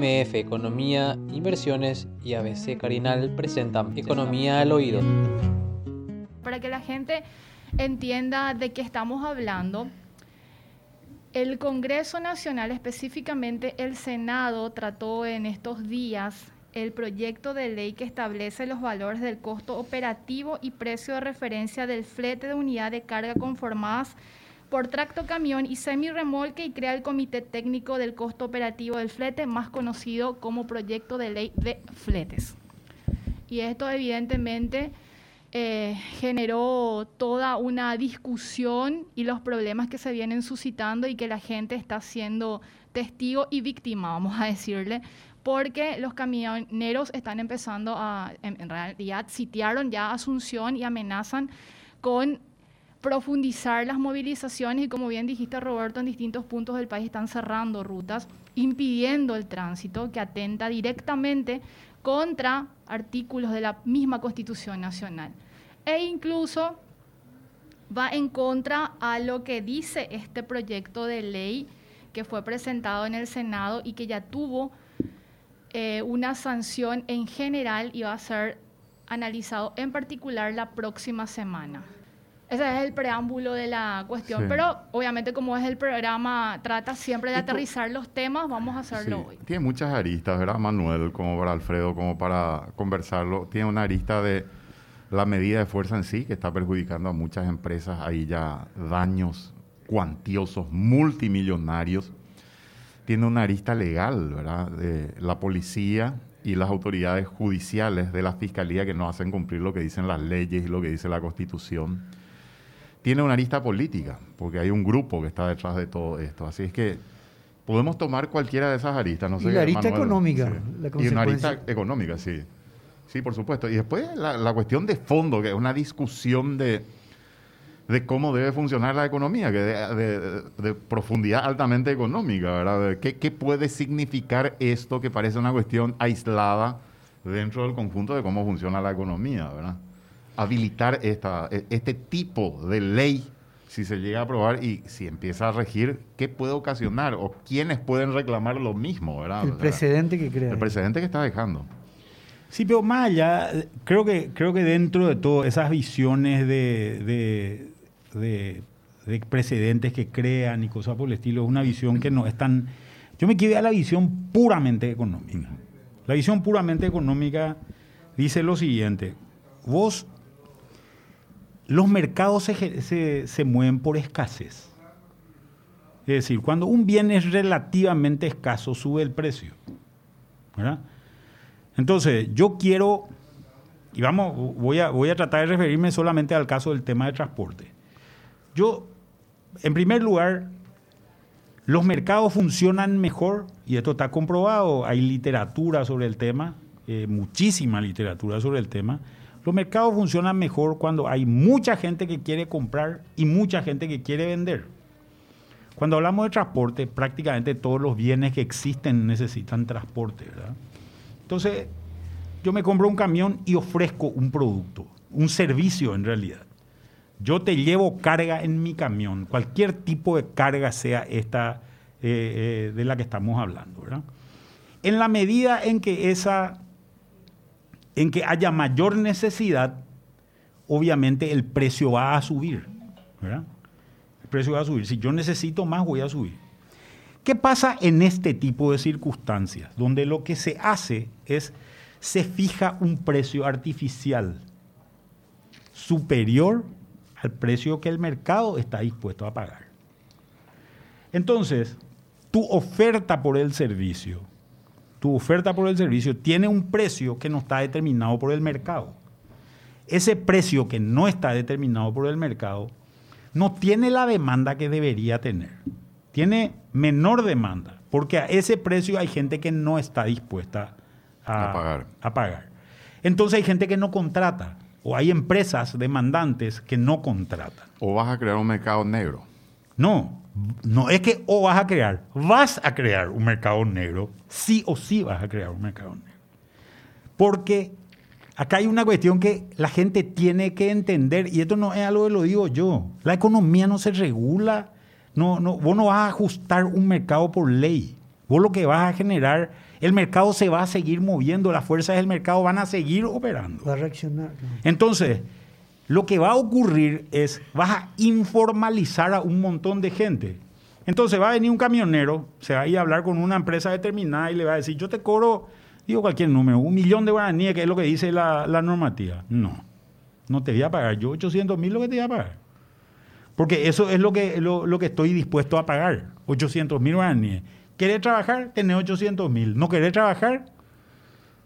MF Economía, Inversiones y ABC Carinal presentan Economía al Oído. Para que la gente entienda de qué estamos hablando, el Congreso Nacional, específicamente el Senado, trató en estos días el proyecto de ley que establece los valores del costo operativo y precio de referencia del flete de unidad de carga conformadas por tracto camión y semi-remolque y crea el Comité Técnico del Costo Operativo del Flete, más conocido como Proyecto de Ley de Fletes. Y esto evidentemente eh, generó toda una discusión y los problemas que se vienen suscitando y que la gente está siendo testigo y víctima, vamos a decirle, porque los camioneros están empezando a, en, en realidad, sitiaron ya Asunción y amenazan con profundizar las movilizaciones y como bien dijiste Roberto, en distintos puntos del país están cerrando rutas, impidiendo el tránsito que atenta directamente contra artículos de la misma Constitución Nacional. E incluso va en contra a lo que dice este proyecto de ley que fue presentado en el Senado y que ya tuvo eh, una sanción en general y va a ser analizado en particular la próxima semana. Ese es el preámbulo de la cuestión, pero obviamente como es el programa, trata siempre de aterrizar los temas, vamos a hacerlo hoy. Tiene muchas aristas, ¿verdad, Manuel? Como para Alfredo, como para conversarlo. Tiene una arista de la medida de fuerza en sí, que está perjudicando a muchas empresas. Hay ya daños cuantiosos, multimillonarios. Tiene una arista legal, ¿verdad? De la policía y las autoridades judiciales de la fiscalía que no hacen cumplir lo que dicen las leyes y lo que dice la Constitución tiene una arista política, porque hay un grupo que está detrás de todo esto. Así es que podemos tomar cualquiera de esas aristas. No sé, y la arista económica. y una arista económica, sí. Sí, por supuesto. Y después la, cuestión de fondo, que es una discusión de, de cómo debe funcionar la economía, que de, de, profundidad altamente económica, ¿verdad? ¿Qué, ¿Qué puede significar esto que parece una cuestión aislada dentro del conjunto de cómo funciona la economía, ¿verdad? Habilitar esta, e, este tipo de ley si se llega a aprobar y si empieza a regir, ¿qué puede ocasionar o quiénes pueden reclamar lo mismo? ¿verdad? El precedente que crea. El precedente que está dejando. Sí, pero más allá, creo que, creo que dentro de todo esas visiones de, de, de, precedentes que crean y cosas por el estilo, es una visión que no es tan... Yo me quedé a la visión puramente económica. La visión puramente económica dice lo siguiente, vos los mercados se, mueven por escasez. Es decir, cuando un bien es relativamente escaso, sube el precio. Entonces, yo quiero, y vamos, voy a, voy a tratar de referirme solamente al caso del tema de transporte. Yo, en primer lugar, los mercados funcionan mejor, y esto está comprobado, hay literatura sobre el tema, eh, muchísima literatura sobre el tema, los mercados funcionan mejor cuando hay mucha gente que quiere comprar y mucha gente que quiere vender. Cuando hablamos de transporte, prácticamente todos los bienes que existen necesitan transporte, ¿verdad? Entonces, yo me compro un camión y ofrezco un producto, un servicio en realidad. Yo te llevo carga en mi camión, cualquier tipo de carga sea esta eh, eh, de la que estamos hablando, ¿verdad? En la medida en que esa en que haya mayor necesidad, obviamente el precio va a subir. El precio va a subir. Si yo necesito más, voy a subir. ¿Qué pasa en este tipo de circunstancias? Donde lo que se hace es, se fija un precio artificial superior al precio que el mercado está dispuesto a pagar. Entonces, tu oferta por el servicio tu oferta por el servicio tiene un precio que no está determinado por el mercado. Ese precio que no está determinado por el mercado no tiene la demanda que debería tener. Tiene menor demanda, porque a ese precio hay gente que no está dispuesta a, pagar. a pagar. Entonces hay gente que no contrata, o hay empresas demandantes que no contratan. O vas a crear un mercado negro. No, no es que o vas a crear, vas a crear un mercado negro, sí o sí vas a crear un mercado negro. Porque acá hay una cuestión que la gente tiene que entender, y esto no es algo que lo digo yo, la economía no se regula, no, no, vos no vas a ajustar un mercado por ley, vos lo que vas a generar, el mercado se va a seguir moviendo, las fuerzas del mercado van a seguir operando. Va a reaccionar. ¿no? Entonces, lo que va a ocurrir es, vas a informalizar a un montón de gente. Entonces va a venir un camionero, se va a ir a hablar con una empresa determinada y le va a decir, yo te cobro, digo cualquier número, un millón de guaraníes, que es lo que dice la, la normativa. No, no te voy a pagar, yo 800 mil lo que te voy a pagar. Porque eso es lo que, lo, lo que estoy dispuesto a pagar, 800 mil guaraníes. ¿Querés trabajar? Tenés 800 mil. ¿No querés trabajar?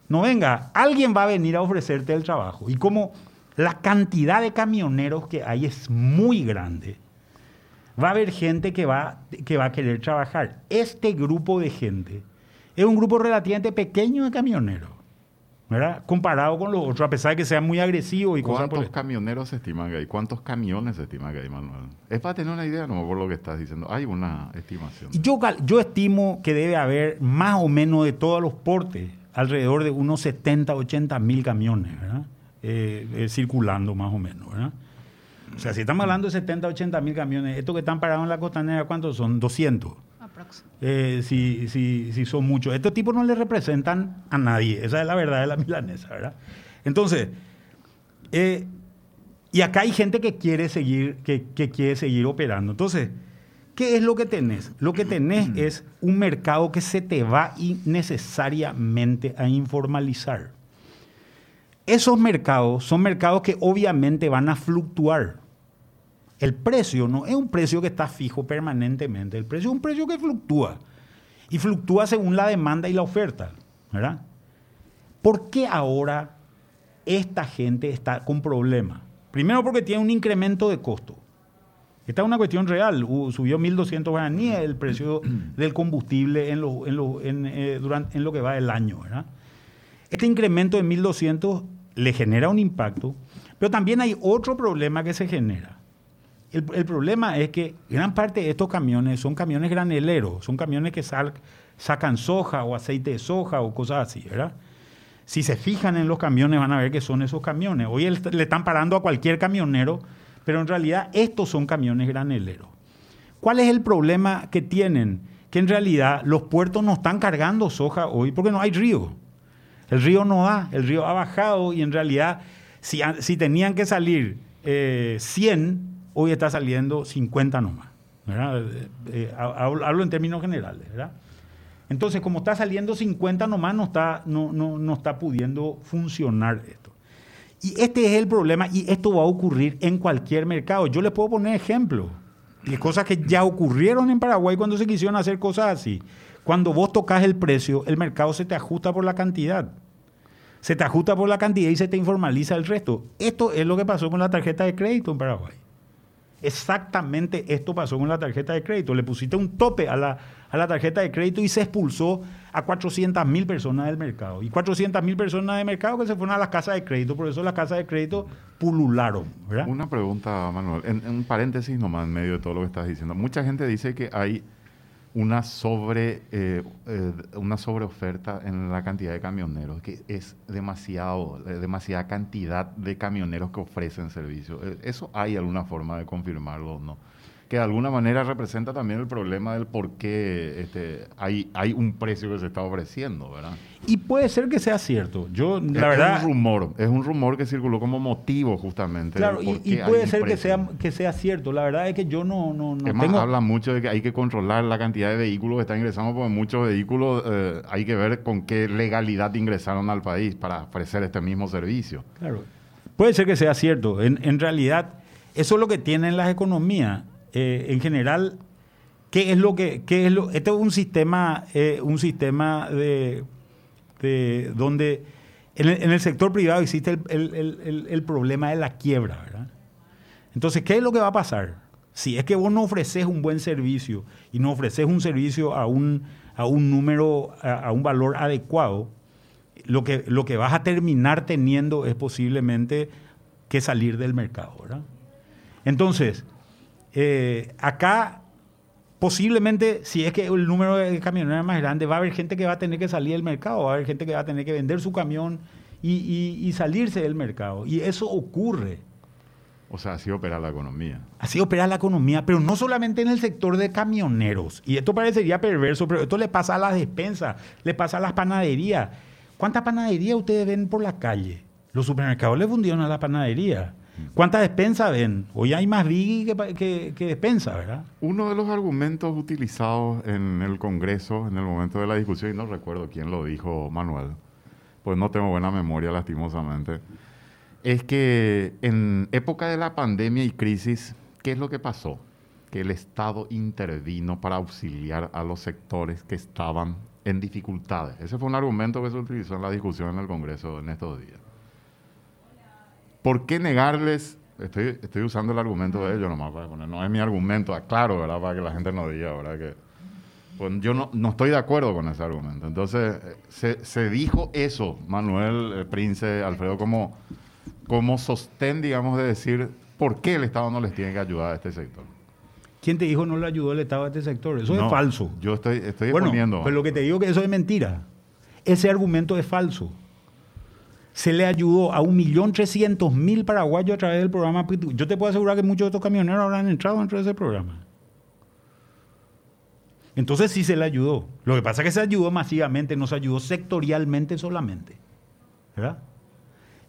No venga, alguien va a venir a ofrecerte el trabajo. Y como la cantidad de camioneros que hay es muy grande, va a haber gente que va, que va a querer trabajar. Este grupo de gente es un grupo relativamente pequeño de camioneros, ¿verdad? Comparado con los otros, a pesar de que sean muy agresivos y cosas por ¿Cuántos camioneros se estiman que hay? ¿Cuántos camiones se estima que hay, Manuel? Es para tener una idea, no por lo que estás diciendo. Hay una estimación. Yo, yo estimo que debe haber más o menos de todos los portes, alrededor de unos 70, 80 mil camiones, ¿verdad? Eh, eh, circulando más o menos, ¿verdad? O sea, si estamos hablando de 70, 80 mil camiones, estos que están parados en la costanera, ¿cuántos son? 200. Aprox. Eh, si, si, si son muchos. Estos tipos no le representan a nadie. Esa es la verdad de la milanesa, ¿verdad? Entonces, eh, y acá hay gente que quiere seguir, que, que quiere seguir operando. Entonces, ¿qué es lo que tenés? Lo que tenés es un mercado que se te va innecesariamente a informalizar. Esos mercados son mercados que obviamente van a fluctuar. El precio no es un precio que está fijo permanentemente. El precio es un precio que fluctúa. Y fluctúa según la demanda y la oferta. ¿verdad? ¿Por qué ahora esta gente está con problemas? Primero porque tiene un incremento de costo. Esta es una cuestión real. Hu- Subió 1.200 guaraníes el precio del combustible en lo, en lo- en, eh, durante, en lo que va del año. ¿verdad? Este incremento de 1.200 le genera un impacto, pero también hay otro problema que se genera. El, problema es que gran parte de estos camiones son camiones graneleros, son camiones que sal- sacan soja o aceite de soja o cosas así, ¿verdad? Si se fijan en los camiones van a ver que son esos camiones. Hoy le están parando a cualquier camionero, pero en realidad estos son camiones graneleros. ¿Cuál es el problema que tienen? Que en realidad los puertos no están cargando soja hoy porque no hay río. El río no da, el río ha bajado y en realidad si, tenían que salir eh, 100, hoy está saliendo 50 nomás. Eh, eh, hablo, en términos generales. Entonces, como está saliendo 50 nomás, no está, no, no, no está pudiendo funcionar esto. Y este es el problema y esto va a ocurrir en cualquier mercado. Yo les puedo poner ejemplos de cosas que ya ocurrieron en Paraguay cuando se quisieron hacer cosas así. Cuando vos tocas el precio, el mercado se te ajusta por la cantidad. Se te ajusta por la cantidad y se te informaliza el resto. Esto es lo que pasó con la tarjeta de crédito en Paraguay. Exactamente esto pasó con la tarjeta de crédito. Le pusiste un tope a la, a la tarjeta de crédito y se expulsó a 400 mil personas del mercado. Y 400 mil personas del mercado que se fueron a las casas de crédito. Por eso las casas de crédito pulularon. Una pregunta, Manuel, en un paréntesis nomás en medio de todo lo que estás diciendo. Mucha gente dice que hay una sobre eh, eh, en la cantidad de camioneros, que es demasiado, eh, demasiada cantidad de camioneros que ofrecen servicio. Eh, ¿Eso hay alguna forma de confirmarlo o no? Que de alguna manera representa también el problema del por qué este, hay, hay un precio que se está ofreciendo, ¿verdad? Y puede ser que sea cierto. Yo, Es- la verdad. Es un rumor, es un rumor que circuló como motivo justamente. Claro, y, puede ser que sea, que sea cierto. La verdad es que yo no, no, no Es más, tengo. habla mucho de que hay que controlar la cantidad de vehículos que están ingresando, porque muchos vehículos eh, hay que ver con qué legalidad ingresaron al país para ofrecer este mismo servicio. Claro. Puede ser que sea cierto. En, en realidad, eso es lo que tienen las economías. Eh, en general, ¿qué es lo que, qué es lo? Este es un sistema, eh, un sistema de, de donde en el, sector privado existe el- el- el problema de la quiebra, ¿verdad? Entonces, ¿qué es lo que va a pasar? Si es que vos no ofreces un buen servicio y no ofreces un servicio a un, a un número, a, a un valor adecuado, lo que, lo que vas a terminar teniendo es posiblemente que salir del mercado, ¿verdad? Entonces, eh, acá posiblemente, si es que el número de camioneros es más grande, va a haber gente que va a tener que salir del mercado, va a haber gente que va a tener que vender su camión y, y- y salirse del mercado. Y eso ocurre. O sea, así opera la economía. Así opera la economía, pero no solamente en el sector de camioneros. Y esto parecería perverso, pero esto le pasa a las despensas, le pasa a las panaderías. ¿Cuántas panaderías ustedes ven por la calle? Los supermercados le fundieron a la panadería. ¿Cuántas despensas ven? Hoy hay más Biggie que, que, que ¿verdad? Uno de los argumentos utilizados en el Congreso en el momento de la discusión, y no recuerdo quién lo dijo, Manuel, pues no tengo buena memoria lastimosamente, es que en época de la pandemia y crisis, ¿qué es lo que pasó? Que el Estado intervino para auxiliar a los sectores que estaban en dificultades. Ese fue un argumento que se utilizó en la discusión en el Congreso en estos días. ¿Por qué negarles? Estoy, estoy usando el argumento de ellos nomás para poner, no es mi argumento, aclaro, ¿verdad? Para que la gente no diga, ¿verdad? Que, pues yo no, no estoy de acuerdo con ese argumento. Entonces, se, se dijo eso, Manuel, eh, Prince, Alfredo, como, como sostén, digamos, de decir por qué el Estado no les tiene que ayudar a este sector. ¿Quién te dijo no le ayudó el Estado a este sector? Eso No, es falso. Yo estoy, estoy Bueno, exponiendo. pues lo que te digo que eso es mentira. Ese argumento es falso. Se le ayudó a 1.300.000 paraguayos a través del programa Pitu. Yo te puedo asegurar que muchos de estos camioneros habrán entrado dentro de ese programa. Entonces sí se le ayudó. Lo que pasa es que se ayudó masivamente, no se ayudó sectorialmente solamente. ¿Verdad?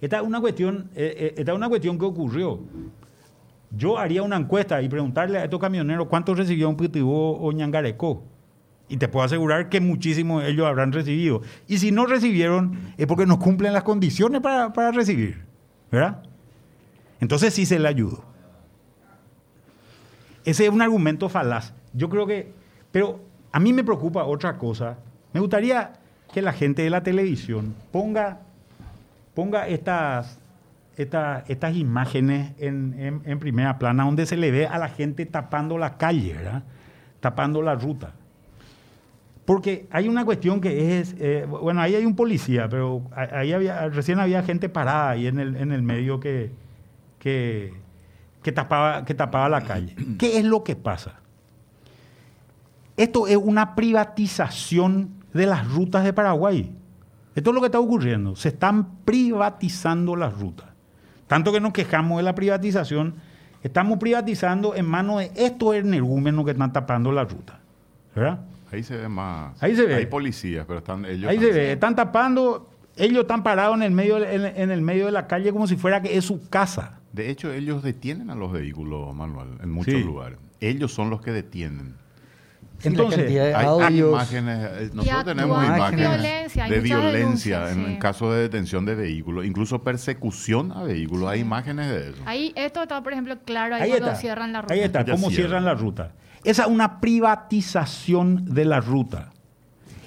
Esta es una cuestión, eh, eh, esta es una cuestión que ocurrió. Yo haría una encuesta y preguntarle a estos camioneros cuánto recibió un Pitibó o Ñangarecó. Y te puedo asegurar que muchísimos de ellos habrán recibido. Y si no recibieron, es porque no cumplen las condiciones para, para recibir. ¿Verdad? Entonces sí se le ayudó. Ese es un argumento falaz. Yo creo que. Pero a mí me preocupa otra cosa. Me gustaría que la gente de la televisión ponga, ponga estas, estas, imágenes en, en- en primera plana, donde se le ve a la gente tapando la calle, ¿verdad? Tapando la ruta. Porque hay una cuestión que es, eh, bueno, ahí hay un policía, pero ahí había, recién había gente parada ahí en el, en el medio que, que, que tapaba, que tapaba la calle. ¿Qué es lo que pasa? Esto es una privatización de las rutas de Paraguay. Esto es lo que está ocurriendo. Se están privatizando las rutas. Tanto que nos quejamos de la privatización, estamos privatizando en manos de estos energúmenos que están tapando la ruta. ¿Verdad? Ahí se ve más. Ahí se ve. Hay policías, pero están ellos. Ahí se también. ve, están tapando, ellos están parados en el medio, en, en el medio de la calle como si fuera que es su casa. De hecho, ellos detienen a los vehículos, Manuel, en muchos Sí. lugares. Ellos son los que detienen. Sí, Entonces, de Hay, imágenes, eh, nosotros tenemos imágenes violencia, de violencia en, sí. en caso de detención de vehículos, incluso persecución a vehículos. Hay imágenes de eso. Ahí esto está, por ejemplo, claro ahí, ahí cuando está, cierran la ruta. ahí está, cómo cierran. cierran la ruta. Esa es una privatización de la ruta.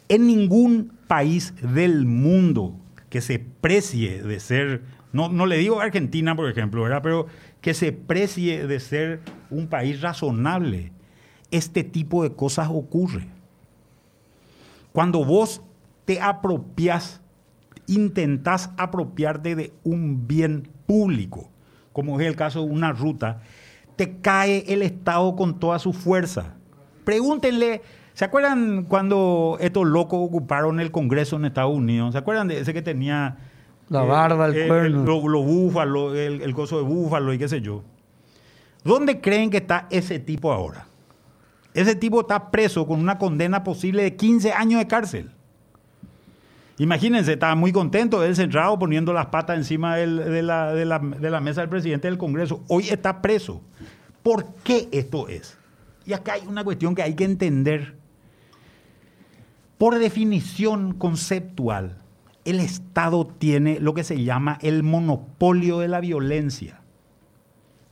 En ningún país del mundo que se precie de ser, no, no le digo Argentina, por ejemplo, pero que se precie de ser un país razonable, este tipo de cosas ocurre. Cuando vos te apropias, intentás apropiarte de un bien público, como es el caso de una ruta, te cae el Estado con toda su fuerza. Pregúntenle, ¿se acuerdan cuando estos locos ocuparon el Congreso en Estados Unidos? ¿Se acuerdan de ese que tenía... La barba, el cuerno. Los lo búfalos, el, el coso de búfalo y qué sé yo. ¿Dónde creen que está ese tipo ahora? Ese tipo está preso con una condena posible de 15 años de cárcel. Imagínense, estaba muy contento él centrado poniendo las patas encima de, la, de la- de la mesa del presidente del Congreso. Hoy está preso. ¿Por qué esto es? Y acá hay una cuestión que hay que entender. Por definición conceptual, el Estado tiene lo que se llama el monopolio de la violencia.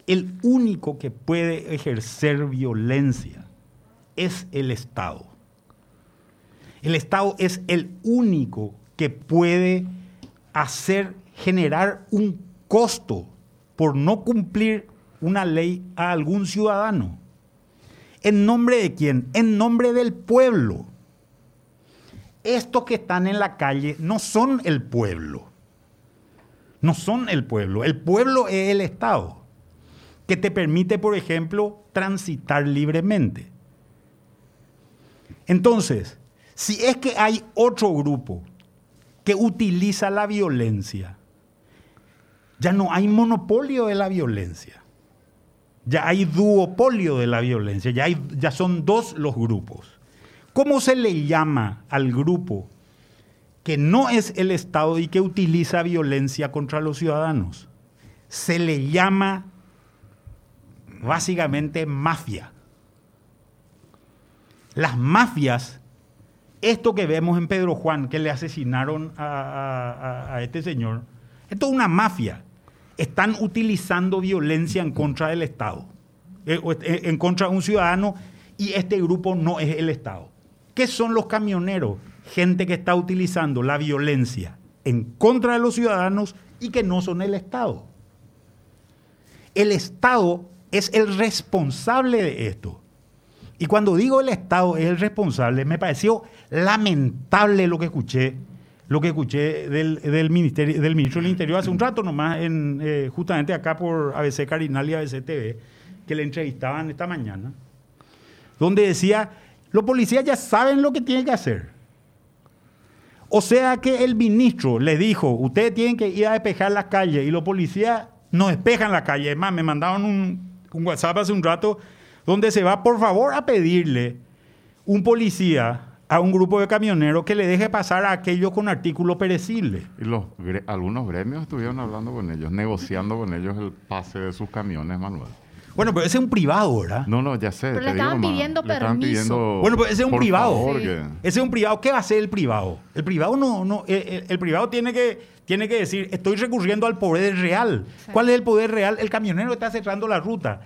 El único que puede ejercer violencia es el Estado. El Estado es el único que puede hacer generar un costo por no cumplir una ley a algún ciudadano. ¿En nombre de quién? En nombre del pueblo. Estos que están en la calle no son el pueblo. No son el pueblo. El pueblo es el Estado, que te permite, por ejemplo, transitar libremente. Entonces, si es que hay otro grupo que utiliza la violencia, ya no hay monopolio de la violencia. Ya hay duopolio de la violencia, ya, hay, ya son dos los grupos. ¿Cómo se le llama al grupo que no es el Estado y que utiliza violencia contra los ciudadanos? Se le llama básicamente mafia. Las mafias, esto que vemos en Pedro Juan, que le asesinaron a, este señor, esto es una mafia. Están utilizando violencia en contra del Estado, eh, eh, en contra de un ciudadano, y este grupo no es el Estado. ¿Qué son los camioneros? Gente que está utilizando la violencia en contra de los ciudadanos y que no son el Estado. El Estado es el responsable de esto. Y cuando digo el Estado es el responsable, me pareció lamentable lo que escuché, lo que escuché del, del ministerio, del ministro del Interior hace un rato nomás, eh, justamente acá por ABC Carinal y ABC TV, que le entrevistaban esta mañana, donde decía, los policías ya saben lo que tienen que hacer. O sea que el ministro le dijo, ustedes tienen que ir a despejar las calles y los policías no despejan la calle. Es más, me mandaron un WhatsApp hace un rato donde se va por favor a pedirle un policía a un grupo de camioneros que le deje pasar a aquellos con artículos perecibles. Y los, gre- algunos gremios estuvieron hablando con ellos, negociando con ellos el pase de sus camiones, Manuel. Bueno, pero ese es un privado, ¿verdad? No, no, ya sé. Pero te le estaban pidiendo le permiso. pidiendo, Bueno, pero ese es un privado. favor, Sí. que- Ese es un privado. ¿Qué va a hacer el privado? El privado no, no, eh, el, el privado tiene que, tiene que decir, estoy recurriendo al poder real. Sí. ¿Cuál es el poder real? El camionero está cerrando la ruta.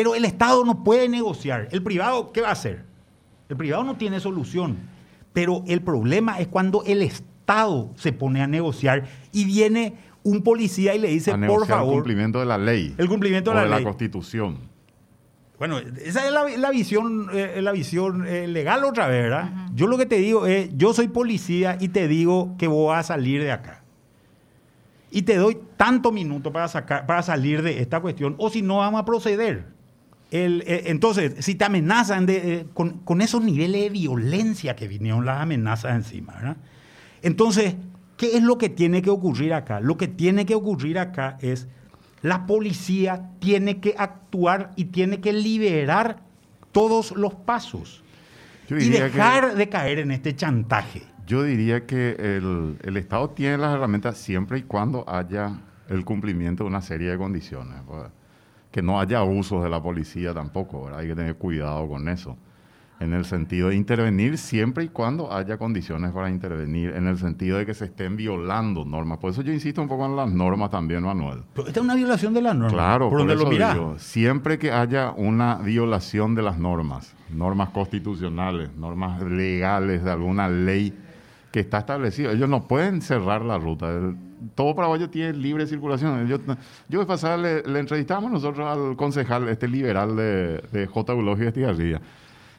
Pero el Estado no puede negociar. El privado, ¿qué va a hacer? El privado no tiene solución. Pero el problema es cuando el Estado se pone a negociar y viene un policía y le dice, a por negociar el favor, cumplimiento de la ley. el cumplimiento de o la de la ley. Constitución. Bueno, esa es la, la visión, eh, la visión eh, legal otra vez, ¿verdad? Yo lo que te digo es, yo soy policía y te digo que voy a salir de acá. Y te doy tanto minuto para, sacar, para salir de esta cuestión, o si no, vamos a proceder. El, eh, entonces, si te amenazan de, eh, con, con esos niveles de violencia que vinieron las amenazas encima, ¿verdad? Entonces, ¿qué es lo que tiene que ocurrir acá? Lo que tiene que ocurrir acá es la policía tiene que actuar y tiene que liberar todos los pasos y dejar que, de caer en este chantaje. yo diría que el, el Estado tiene las herramientas siempre y cuando haya el cumplimiento de una serie de condiciones. pues, Que no haya abusos de la policía tampoco, ¿verdad? hay que tener cuidado con eso. En el sentido de intervenir siempre y cuando haya condiciones para intervenir, en el sentido de que se estén violando normas. Por eso yo insisto un poco en las normas también, Manuel. Pero esta es una violación de la norma. Claro, por donde eso lo digo, siempre que haya una violación de las normas, normas constitucionales, normas legales de alguna ley que está establecida, ellos no pueden cerrar la ruta. El- todo paraguayo tiene libre circulación. Yo, yo pasada le, le entrevistamos nosotros al concejal, este liberal de, de J. Eulogio Estigarribia.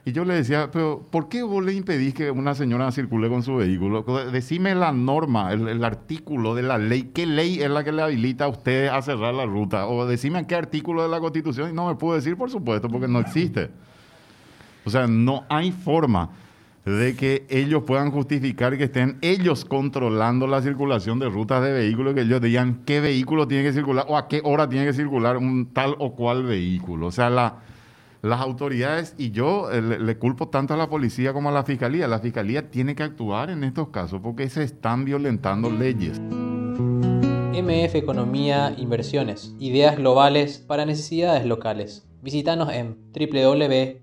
Y yo le decía, pero ¿por qué vos le impedís que una señora circule con su vehículo? Decime la norma, el, el artículo de la ley. ¿Qué ley es la que le habilita a usted a cerrar la ruta? O decime qué artículo de la Constitución. Y no me puedo decir, por supuesto, porque no existe. O sea, no hay forma de que ellos puedan justificar que estén ellos controlando la circulación de rutas de vehículos, que ellos digan qué vehículo tiene que circular o a qué hora tiene que circular un tal o cual vehículo. O sea, la, las autoridades, y yo eh, le, culpo tanto a la policía como a la fiscalía, la fiscalía tiene que actuar en estos casos porque se están violentando leyes. MF Economía Inversiones. Ideas globales para necesidades locales. Visítanos en www.mf.com.py.